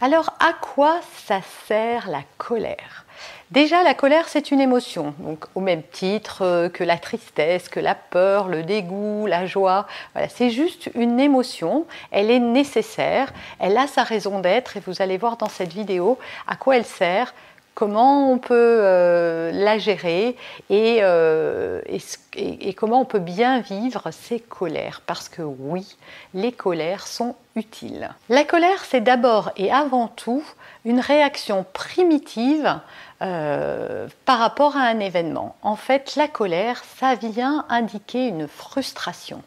Alors à quoi ça sert la colère? Déjà, la colère, c'est une émotion, donc au même titre euh, que la tristesse, que la peur, le dégoût, la joie. Voilà, c'est juste une émotion. Elle est nécessaire, elle a sa raison d'être, et vous allez voir dans cette vidéo à quoi elle sert, comment on peut euh, la gérer euh, et, comment on peut bien vivre ces colères. Parce que oui, les colères sont utiles. La colère, c'est d'abord et avant tout une réaction primitive euh, par rapport à un événement. En fait, la colère, ça vient indiquer une frustration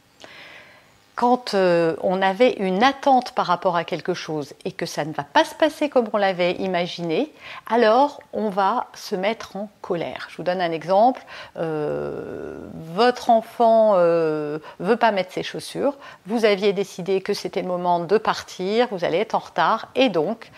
quand euh, on avait une attente par rapport à quelque chose et que ça ne va pas se passer comme on l'avait imaginé, alors on va se mettre en colère. Je vous donne un exemple. Euh, votre enfant euh, veut pas mettre ses chaussures. Vous aviez décidé que c'était le moment de partir. Vous allez être en retard et donc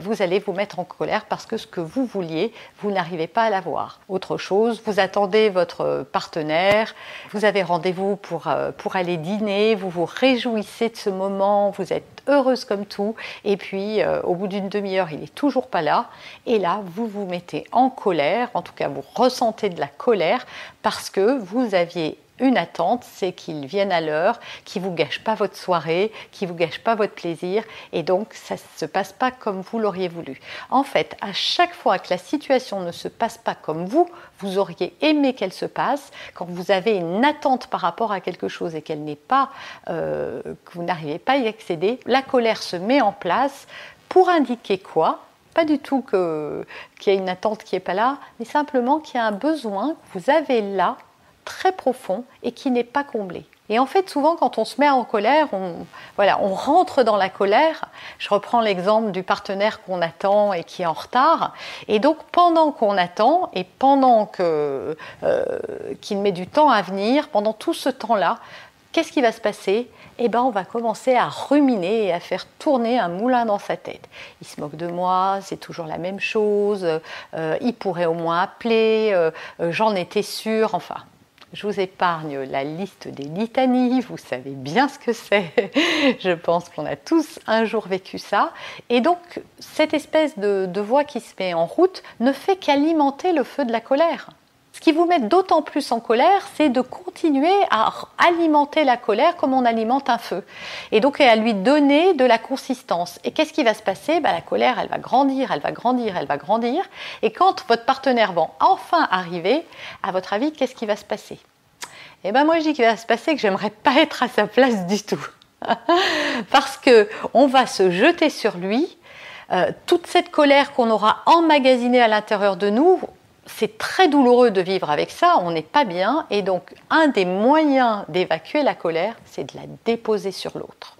vous allez vous mettre en colère parce que ce que vous vouliez, vous n'arrivez pas à l'avoir. Autre chose, vous attendez votre partenaire, vous avez rendez-vous pour, euh, pour aller dîner, vous vous réjouissez de ce moment, vous êtes heureuse comme tout, et puis euh, au bout d'une demi-heure, il n'est toujours pas là, et là, vous vous mettez en colère, en tout cas, vous ressentez de la colère parce que vous aviez une attente, c'est qu'ils viennent à l'heure, qu'ils ne vous gâchent pas votre soirée, qu'ils ne vous gâchent pas votre plaisir, et donc ça ne se passe pas comme vous l'auriez voulu. En fait, à chaque fois que la situation ne se passe pas comme vous, vous auriez aimé qu'elle se passe, quand vous avez une attente par rapport à quelque chose et qu'elle n'est pas, euh, que vous n'arrivez pas à y accéder, la colère se met en place pour indiquer quoi? Pas du tout qu'il y a une attente qui n'est pas là, mais simplement qu'il y a un besoin que vous avez là très profond et qui n'est pas comblé. Et en fait, souvent, quand on se met en colère, on, voilà, on rentre dans la colère. Je reprends l'exemple du partenaire qu'on attend et qui est en retard. Et donc, pendant qu'on attend et pendant que, euh, qu'il met du temps à venir, pendant tout ce temps-là, qu'est-ce qui va se passer? Eh ben, on va commencer à ruminer et à faire tourner un moulin dans sa tête. Il se moque de moi, c'est toujours la même chose, euh, il pourrait au moins appeler, euh, j'en étais sûre, enfin, je vous épargne la liste des litanies, vous savez bien ce que c'est. Je pense qu'on a tous un jour vécu ça. Et donc, cette espèce de, voix qui se met en route ne fait qu'alimenter le feu de la colère. Ce qui vous met d'autant plus en colère, c'est de continuer à alimenter la colère comme on alimente un feu. Et donc à lui donner de la consistance. Et qu'est-ce qui va se passer? Bah, La colère, elle va grandir, elle va grandir, elle va grandir. Et quand votre partenaire va enfin arriver, à votre avis, qu'est-ce qui va se passer? Eh bien moi je dis qu'il va se passer que j'aimerais pas être à sa place du tout. Parce que on va se jeter sur lui, euh, toute cette colère qu'on aura emmagasinée à l'intérieur de nous, c'est très douloureux de vivre avec ça, on n'est pas bien, et donc un des moyens d'évacuer la colère, c'est de la déposer sur l'autre.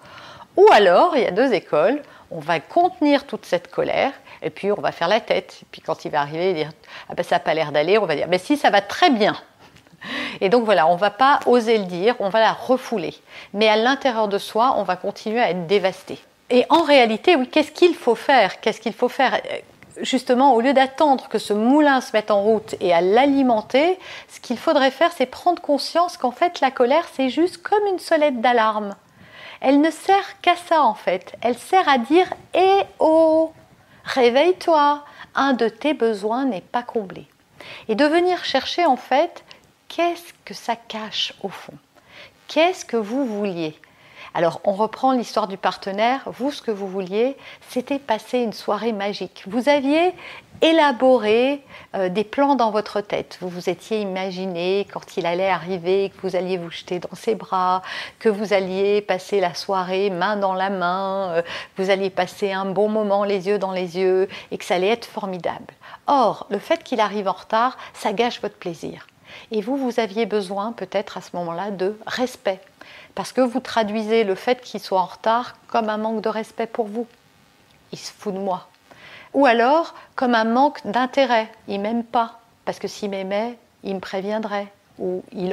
Ou alors, il y a deux écoles, on va contenir toute cette colère, et puis on va faire la tête, et puis quand il va arriver, dire ah ben ça n'a pas l'air d'aller, on va dire mais si ça va très bien. Et donc voilà, on ne va pas oser le dire, on va la refouler. Mais à l'intérieur de soi, on va continuer à être dévasté. Et en réalité, oui, qu'est-ce qu'il faut faire? Qu'est-ce qu'il faut faire? Justement, au lieu d'attendre que ce moulin se mette en route et à l'alimenter, ce qu'il faudrait faire, c'est prendre conscience qu'en fait, la colère, c'est juste comme une sonnette d'alarme. Elle ne sert qu'à ça, en fait. Elle sert à dire Eh oh Réveille-toi Un de tes besoins n'est pas comblé. Et de venir chercher, en fait, qu'est-ce que ça cache au fond? Qu'est-ce que vous vouliez? Alors on reprend l'histoire du partenaire. Vous, ce que vous vouliez, c'était passer une soirée magique. Vous aviez élaboré euh, des plans dans votre tête. Vous vous étiez imaginé quand il allait arriver, que vous alliez vous jeter dans ses bras, que vous alliez passer la soirée main dans la main, euh, vous alliez passer un bon moment les yeux dans les yeux et que ça allait être formidable. Or, le fait qu'il arrive en retard, ça gâche votre plaisir. Et vous, vous aviez besoin peut-être à ce moment-là de respect. Parce que vous traduisez le fait qu'il soit en retard comme un manque de respect pour vous. Il se fout de moi. Ou alors comme un manque d'intérêt. Il m'aime pas. Parce que s'il m'aimait, il me préviendrait. Ou il,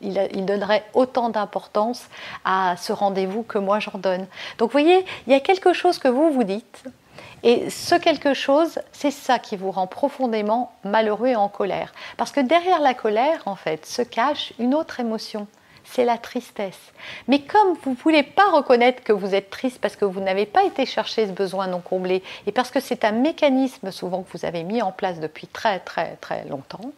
il donnerait autant d'importance à ce rendez-vous que moi j'en donne. Donc vous voyez, il y a quelque chose que vous vous dites et ce quelque chose, c'est ça qui vous rend profondément malheureux et en colère. Parce que derrière la colère, en fait, se cache une autre émotion. C'est la tristesse. Mais comme vous ne voulez pas reconnaître que vous êtes triste parce que vous n'avez pas été chercher ce besoin non comblé et parce que c'est un mécanisme souvent que vous avez mis en place depuis très très très longtemps,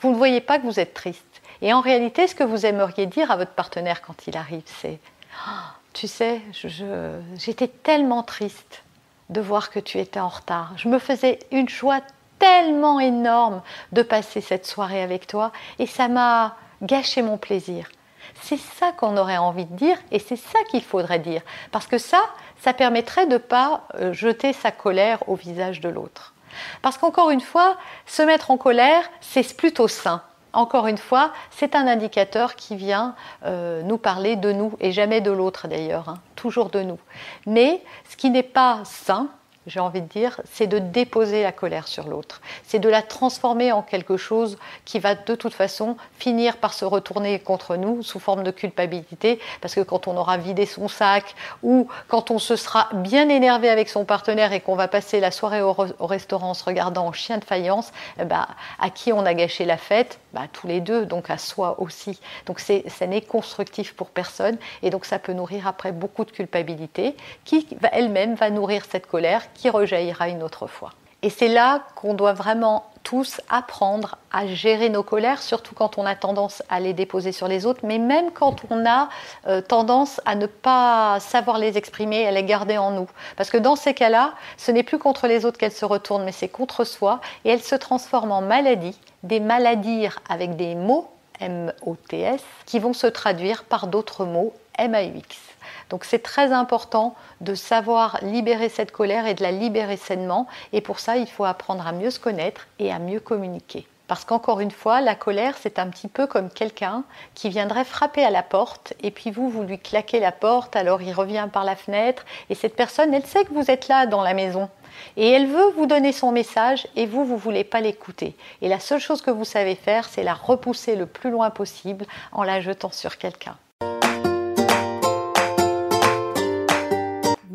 vous ne voyez pas que vous êtes triste. Et en réalité, ce que vous aimeriez dire à votre partenaire quand il arrive, c'est ah, Tu sais, j'étais tellement triste de voir que tu étais en retard. Je me faisais une joie tellement énorme de passer cette soirée avec toi et ça m'a gâché mon plaisir. C'est ça qu'on aurait envie de dire et c'est ça qu'il faudrait dire. Parce que ça, ça permettrait de ne pas euh, jeter sa colère au visage de l'autre. Parce qu'encore une fois, se mettre en colère, c'est plutôt sain encore une fois, c'est un indicateur qui vient euh, nous parler de nous et jamais de l'autre d'ailleurs, hein, toujours de nous. Mais ce qui n'est pas sain, j'ai envie de dire, c'est de déposer la colère sur l'autre. C'est de la transformer en quelque chose qui va de toute façon finir par se retourner contre nous sous forme de culpabilité, parce que quand on aura vidé son sac ou quand on se sera bien énervé avec son partenaire et qu'on va passer la soirée au, restaurant en se regardant en chien de faïence, eh ben, à qui on a gâché la fête? Bah, Tous les deux, donc à soi aussi. Donc ça n'est constructif pour personne et donc ça peut nourrir après beaucoup de culpabilité qui elle-même va nourrir cette colère qui rejaillira une autre fois. Et c'est là qu'on doit vraiment tous apprendre à gérer nos colères, surtout quand on a tendance à les déposer sur les autres, mais même quand on a euh, tendance à ne pas savoir les exprimer, à les garder en nous. Parce que dans ces cas-là, ce n'est plus contre les autres qu'elle se retourne, mais c'est contre soi, et elle se transforme en maladie, des maladies avec des mots, M-O-T-S, qui vont se traduire par d'autres mots, M-A-U-X. Donc c'est très important de savoir libérer cette colère et de la libérer sainement. Et pour ça, il faut apprendre à mieux se connaître et à mieux communiquer. Parce qu'encore une fois, la colère, c'est un petit peu comme quelqu'un qui viendrait frapper à la porte et puis vous, vous lui claquez la porte, alors il revient par la fenêtre et cette personne, elle sait que vous êtes là dans la maison. Et elle veut vous donner son message et vous, vous ne voulez pas l'écouter. Et la seule chose que vous savez faire, c'est la repousser le plus loin possible en la jetant sur quelqu'un.